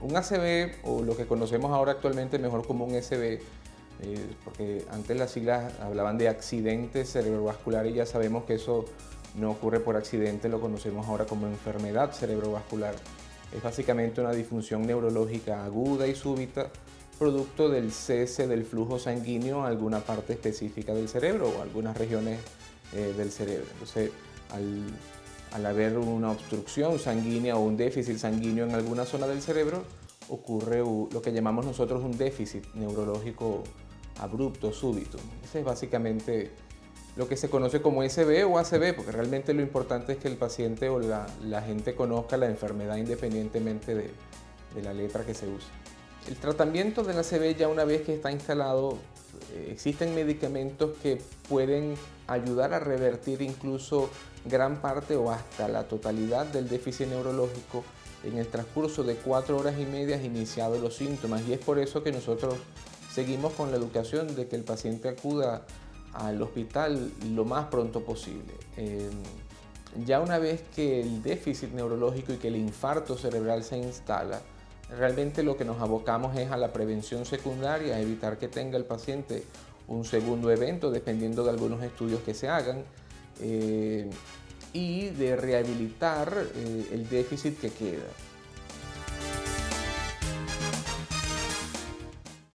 un ACV o lo que conocemos ahora actualmente mejor como un SB, eh, porque antes las siglas hablaban de accidente cerebrovascular y ya sabemos que eso no ocurre por accidente, lo conocemos ahora como enfermedad cerebrovascular. Es básicamente una disfunción neurológica aguda y súbita, producto del cese del flujo sanguíneo a alguna parte específica del cerebro o algunas regiones eh, del cerebro. Entonces, al, al haber una obstrucción sanguínea o un déficit sanguíneo en alguna zona del cerebro, ocurre lo que llamamos nosotros un déficit neurológico abrupto, súbito. Ese es básicamente lo que se conoce como SB o ACB, porque realmente lo importante es que el paciente o la, gente conozca la enfermedad independientemente de, la letra que se use. El tratamiento de la ACV ya una vez que está instalado, existen medicamentos que pueden ayudar a revertir incluso gran parte o hasta la totalidad del déficit neurológico en el transcurso de cuatro horas y media iniciados los síntomas y es por eso que nosotros seguimos con la educación de que el paciente acuda al hospital lo más pronto posible. Eh, ya una vez que el déficit neurológico y que el infarto cerebral se instala, realmente lo que nos abocamos es a la prevención secundaria, a evitar que tenga el paciente un segundo evento, dependiendo de algunos estudios que se hagan, eh, y de rehabilitar eh, el déficit que queda.